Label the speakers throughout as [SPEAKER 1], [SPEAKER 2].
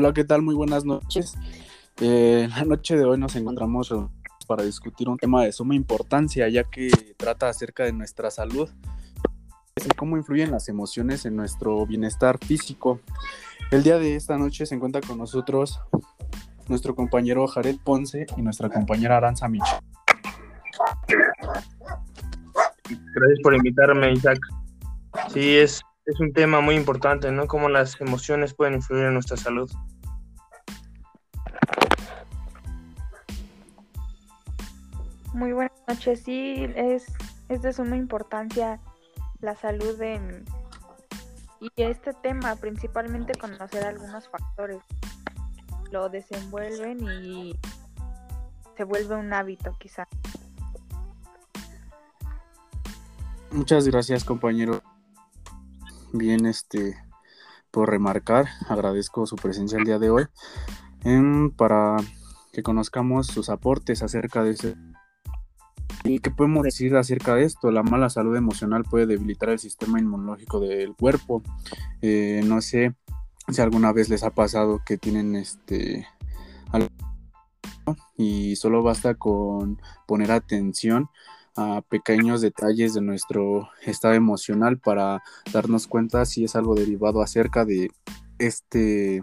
[SPEAKER 1] Hola, ¿qué tal? Muy buenas noches. Eh, la noche de hoy nos encontramos para discutir un tema de suma importancia, ya que trata acerca de nuestra salud y cómo influyen las emociones en nuestro bienestar físico. El día de esta noche se encuentra con nosotros nuestro compañero Jared Ponce y nuestra compañera Aranza Micho.
[SPEAKER 2] Gracias por invitarme, Isaac. Sí, es, es un tema muy importante, ¿no? Cómo las emociones pueden influir en nuestra salud.
[SPEAKER 3] Muy buenas noches. Sí, es, es de suma importancia la salud en, y este tema, principalmente conocer algunos factores, lo desenvuelven y se vuelve un hábito quizá.
[SPEAKER 1] Muchas gracias compañero. Bien, este, por remarcar, agradezco su presencia el día de hoy em, para que conozcamos sus aportes acerca de ese ¿Y qué podemos decir acerca de esto? La mala salud emocional puede debilitar el sistema inmunológico del cuerpo. Eh, no sé si alguna vez les ha pasado que tienen este y solo basta con poner atención a pequeños detalles de nuestro estado emocional para darnos cuenta si es algo derivado acerca de este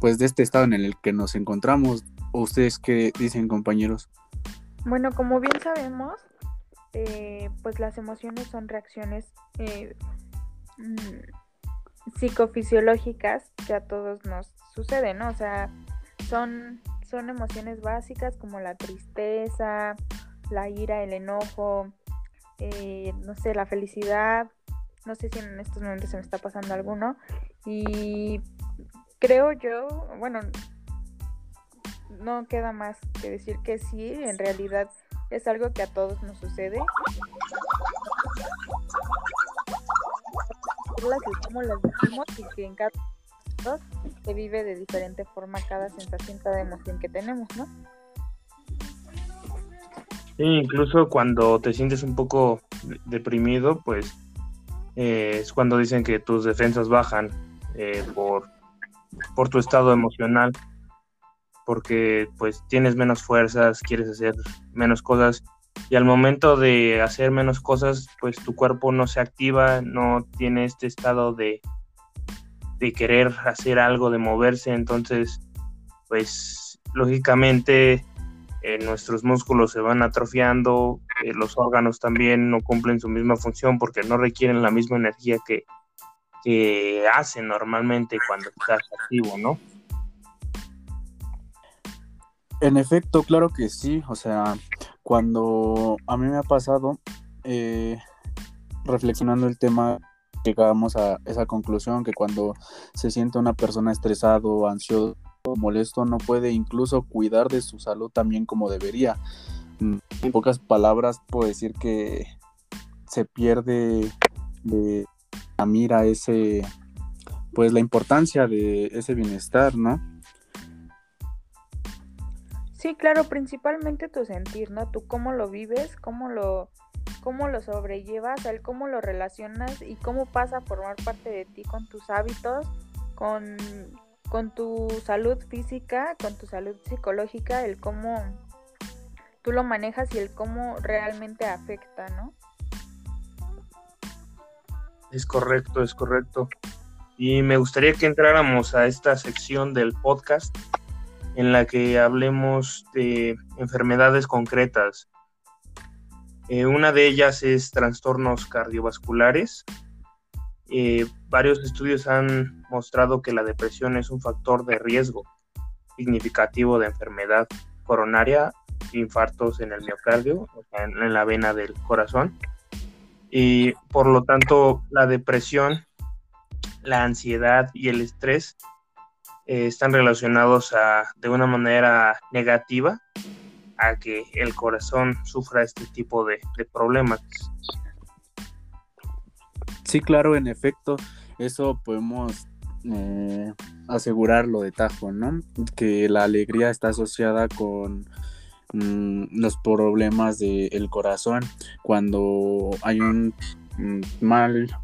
[SPEAKER 1] pues de este estado en el que nos encontramos o ustedes qué dicen compañeros
[SPEAKER 3] bueno, como bien sabemos, eh, pues las emociones son reacciones eh, mm, psicofisiológicas que a todos nos suceden, ¿no? O sea, son, son emociones básicas como la tristeza, la ira, el enojo, eh, no sé, la felicidad. No sé si en estos momentos se me está pasando alguno. Y creo yo, bueno, no queda más que decir que sí, en realidad es algo que a todos nos sucede. Como las decimos y que en cada se vive de diferente forma cada sensación, cada emoción que tenemos, ¿no?
[SPEAKER 2] Sí, incluso cuando te sientes un poco deprimido, pues eh, es cuando dicen que tus defensas bajan eh, por, por tu estado emocional porque pues tienes menos fuerzas, quieres hacer menos cosas y al momento de hacer menos cosas pues tu cuerpo no se activa, no tiene este estado de, de querer hacer algo, de moverse, entonces pues lógicamente eh, nuestros músculos se van atrofiando, eh, los órganos también no cumplen su misma función porque no requieren la misma energía que, que hacen normalmente cuando estás activo, ¿no?
[SPEAKER 1] En efecto, claro que sí. O sea, cuando a mí me ha pasado, eh, reflexionando el tema, llegamos a esa conclusión que cuando se siente una persona estresado, ansioso, molesto, no puede incluso cuidar de su salud también como debería. En pocas palabras, puedo decir que se pierde de la mira ese, pues la importancia de ese bienestar, ¿no?
[SPEAKER 3] Sí, claro, principalmente tu sentir, ¿no? Tú cómo lo vives, cómo lo, cómo lo sobrellevas, el cómo lo relacionas y cómo pasa a formar parte de ti con tus hábitos, con, con tu salud física, con tu salud psicológica, el cómo tú lo manejas y el cómo realmente afecta, ¿no?
[SPEAKER 2] Es correcto, es correcto. Y me gustaría que entráramos a esta sección del podcast en la que hablemos de enfermedades concretas. Eh, una de ellas es trastornos cardiovasculares. Eh, varios estudios han mostrado que la depresión es un factor de riesgo significativo de enfermedad coronaria, infartos en el miocardio, o sea, en la vena del corazón. Y por lo tanto, la depresión, la ansiedad y el estrés eh, están relacionados a, de una manera negativa a que el corazón sufra este tipo de, problemas.
[SPEAKER 1] Sí, claro, en efecto, eso podemos eh, asegurarlo de tajo, ¿no? Que la alegría está asociada con mm, los problemas del corazón. Cuando hay un mm, mal,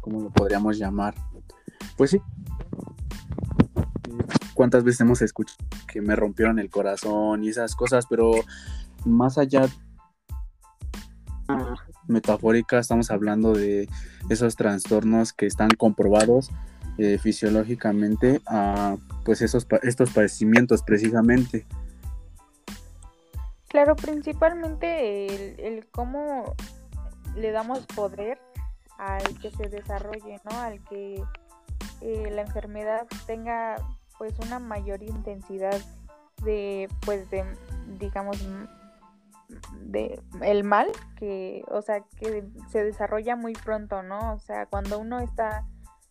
[SPEAKER 1] ¿cómo lo podríamos llamar? Pues sí. ¿Cuántas veces hemos escuchado que me rompieron el corazón y esas cosas? Pero más allá metafórica, estamos hablando de esos trastornos que están comprobados eh, fisiológicamente a pues esos estos padecimientos precisamente.
[SPEAKER 3] Claro, principalmente el, el cómo le damos poder al que se desarrolle, ¿no? Al que eh, la enfermedad tenga pues una mayor intensidad de pues de digamos de el mal que o sea que se desarrolla muy pronto no o sea cuando uno está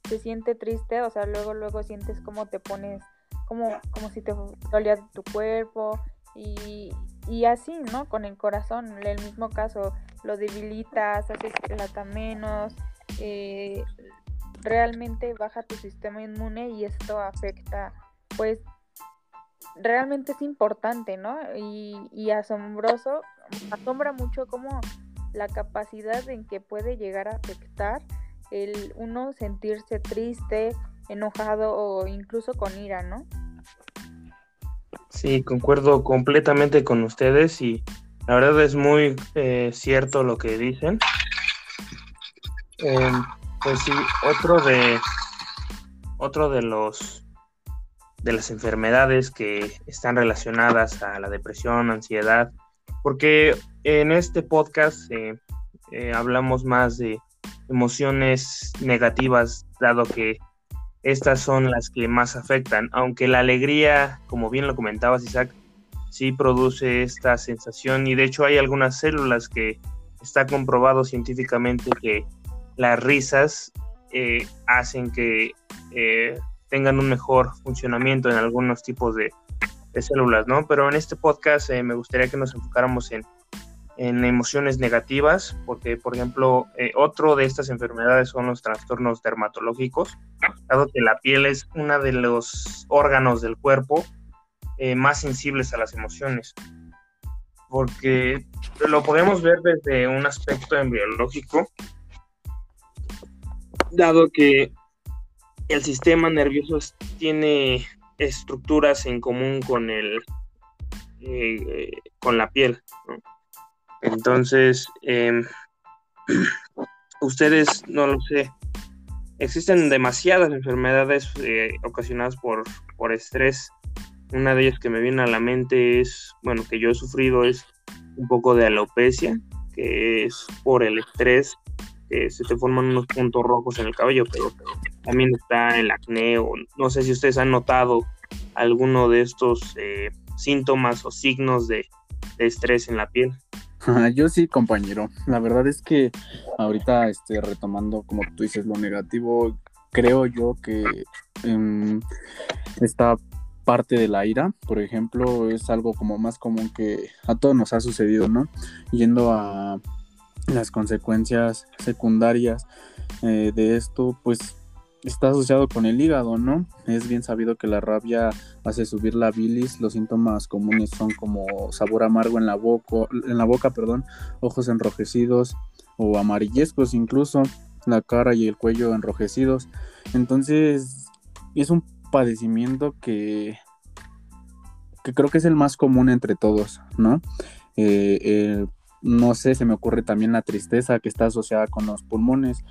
[SPEAKER 3] se siente triste o sea luego luego sientes como te pones como como si te dolía tu cuerpo y, y así no con el corazón el mismo caso lo debilitas haces que lata menos eh, realmente baja tu sistema inmune y esto afecta pues realmente es importante, ¿no? Y, asombroso, asombra mucho como la capacidad en que puede llegar a afectar el uno sentirse triste, enojado o incluso con ira, ¿no?
[SPEAKER 2] Sí, concuerdo completamente con ustedes y la verdad es muy eh, cierto lo que dicen. Em, pues sí, otro de otro de los de las enfermedades que están relacionadas a la depresión, ansiedad, porque en este podcast eh, eh, hablamos más de emociones negativas, dado que estas son las que más afectan, aunque la alegría, como bien lo comentabas Isaac, sí produce esta sensación y de hecho hay algunas células que está comprobado científicamente que las risas eh, hacen que tengan un mejor funcionamiento en algunos tipos de, células, ¿no? Pero en este podcast eh, me gustaría que nos enfocáramos en, emociones negativas, porque, por ejemplo, eh, otro de estas enfermedades son los trastornos dermatológicos, dado que la piel es uno de los órganos del cuerpo eh, más sensibles a las emociones, porque lo podemos ver desde un aspecto embriológico, dado que el sistema nervioso tiene estructuras en común con el eh, con la piel. Entonces, em, ustedes no lo sé. Existen demasiadas enfermedades eh, ocasionadas por, por estrés. Una de ellas que me viene a la mente es, bueno, que yo he sufrido es un poco de alopecia, que es por el estrés, se te forman unos puntos rojos en el cabello, pero también está el acné o no sé si ustedes han notado alguno de estos eh, síntomas o signos de, estrés en la piel.
[SPEAKER 1] Yo sí, compañero. La verdad es que ahorita este, retomando, como tú dices, lo negativo, creo yo que em, esta parte de la ira, por ejemplo, es algo como más común que a todos nos ha sucedido, ¿no? Yendo a las consecuencias secundarias eh, de esto, pues está asociado con el hígado, ¿no? Es bien sabido que la rabia hace subir la bilis, los síntomas comunes son como sabor amargo en la boca, en la boca, perdón, ojos enrojecidos o amarillescos incluso, la cara y el cuello enrojecidos. Entonces, es un padecimiento que que creo que es el más común entre todos, ¿no? Eh, no sé, se me ocurre también la tristeza que está asociada con los pulmones.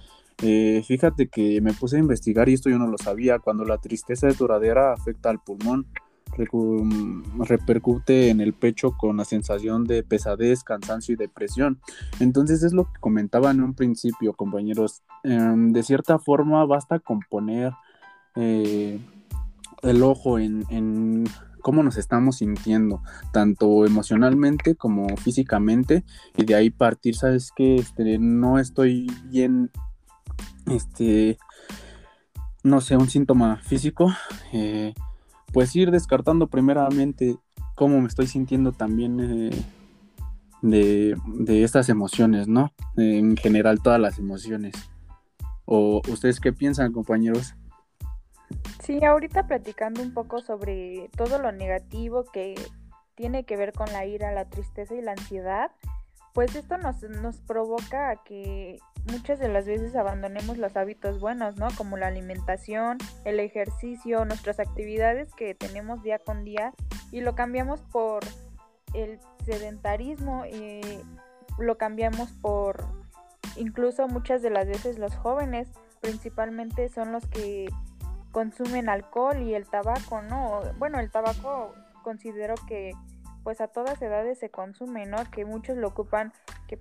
[SPEAKER 1] Eh, fíjate que me puse a investigar y esto yo no lo sabía. Cuando la tristeza es duradera afecta al pulmón, repercute en el pecho con la sensación de pesadez, cansancio y depresión. Entonces es lo que comentaba en un principio, compañeros. Em, de cierta forma basta con poner eh, el ojo en, en cómo nos estamos sintiendo, tanto emocionalmente como físicamente, y de ahí partir, sabes que este, no estoy bien este, no sé, un síntoma físico, eh, pues ir descartando primeramente cómo me estoy sintiendo también eh, de, de, estas emociones, ¿no? En general todas las emociones. ¿O ustedes qué piensan, compañeros?
[SPEAKER 3] Sí, ahorita platicando un poco sobre todo lo negativo que tiene que ver con la ira, la tristeza y la ansiedad, pues esto nos, nos provoca a que muchas de las veces abandonemos los hábitos buenos, ¿no? Como la alimentación, el ejercicio, nuestras actividades que tenemos día con día y lo cambiamos por el sedentarismo y lo cambiamos por incluso muchas de las veces los jóvenes principalmente son los que consumen alcohol y el tabaco, ¿no? Bueno, el tabaco considero que pues a todas edades se consume, ¿no? Que muchos lo ocupan, que,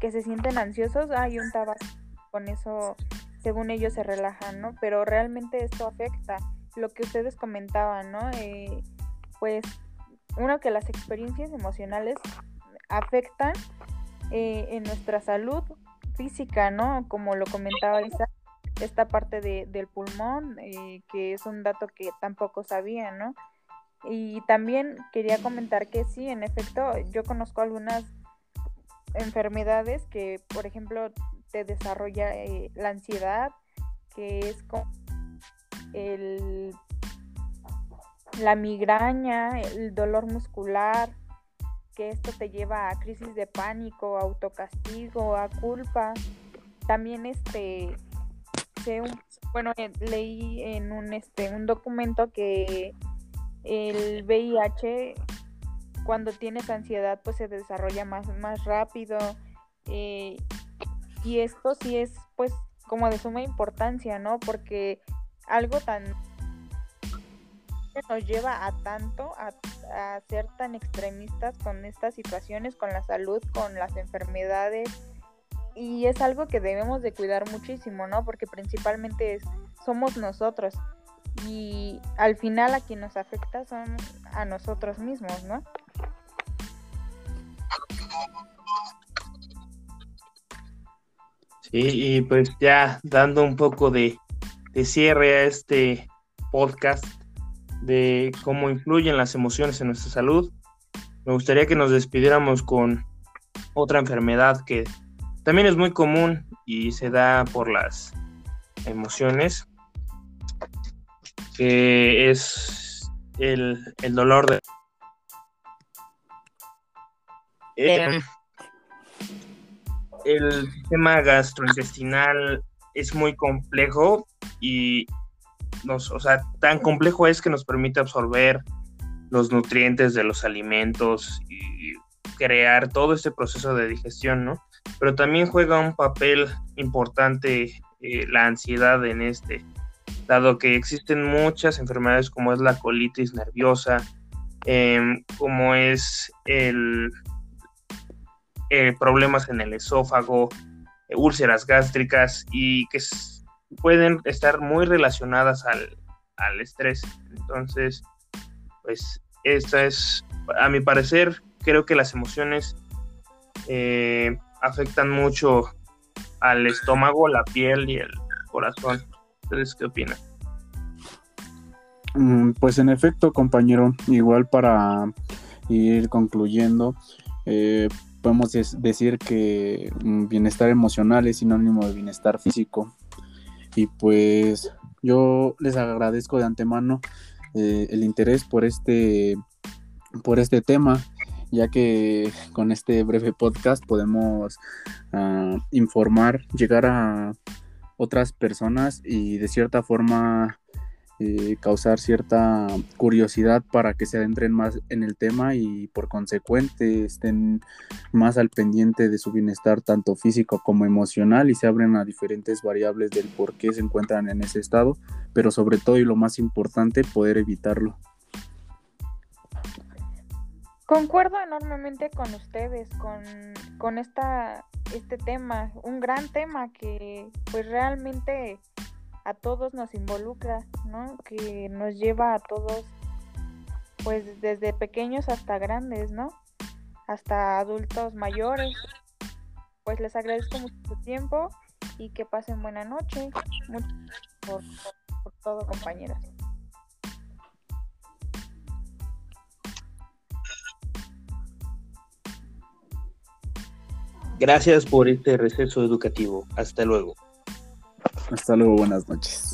[SPEAKER 3] que se sienten ansiosos, hay un tabaco, con eso según ellos se relajan, ¿no? Pero realmente esto afecta lo que ustedes comentaban, ¿no? Eh, pues uno que las experiencias emocionales afectan eh, en nuestra salud física, ¿no? Como lo comentaba Isa, esta parte de, del pulmón, eh, que es un dato que tampoco sabía, ¿no? Y también quería comentar que sí, en efecto, yo conozco algunas enfermedades que, por ejemplo, te desarrolla eh, la ansiedad, que es como el, la migraña, el dolor muscular, que esto te lleva a crisis de pánico, autocastigo, a culpa. También este bueno, eh, leí en un este un documento que el VIH cuando tienes ansiedad pues se desarrolla más, más rápido eh, y esto sí es pues como de suma importancia, ¿no? Porque algo tan nos lleva a tanto a, a, ser tan extremistas con estas situaciones, con la salud, con las enfermedades y es algo que debemos de cuidar muchísimo, ¿no? Porque principalmente es, somos nosotros y al final a quien nos afecta son a nosotros mismos, ¿no?
[SPEAKER 2] Sí, y pues ya dando un poco de, de cierre a este podcast de cómo influyen las emociones en nuestra salud, me gustaría que nos despidiéramos con otra enfermedad que también es muy común y se da por las emociones, que es el, dolor de... Eh, el sistema gastrointestinal es muy complejo y nos, o sea, tan complejo es que nos permite absorber los nutrientes de los alimentos y crear todo este proceso de digestión, ¿no? Pero también juega un papel importante eh, la ansiedad en este, dado que existen muchas enfermedades como es la colitis nerviosa, em, como es el, eh, problemas en el esófago, úlceras gástricas y que pueden estar muy relacionadas al, al estrés. Entonces, pues esta es, a mi parecer, creo que las emociones eh, afectan mucho al estómago, la piel y el corazón. ¿Ustedes qué opinan?
[SPEAKER 1] Mm, pues en efecto, compañero, igual para ir concluyendo, eh, podemos decir que bienestar emocional es sinónimo de bienestar físico. Y pues yo les agradezco de antemano eh, el interés por este, por este tema ya que con este breve podcast podemos ah, informar, llegar a otras personas y de cierta forma eh, causar cierta curiosidad para que se adentren más en el tema y por consecuente estén más al pendiente de su bienestar tanto físico como emocional y se abren a diferentes variables del por qué se encuentran en ese estado, pero sobre todo y lo más importante, poder evitarlo.
[SPEAKER 3] Concuerdo enormemente con ustedes, con, esta, este tema, un gran tema que pues realmente a todos nos involucra, ¿no? Que nos lleva a todos, pues desde pequeños hasta grandes, ¿no? Hasta adultos mayores. Pues les agradezco mucho su tiempo y que pasen buena noche. Por, por todo, compañeros.
[SPEAKER 2] Gracias por este receso educativo. Hasta luego.
[SPEAKER 1] Hasta luego, buenas noches.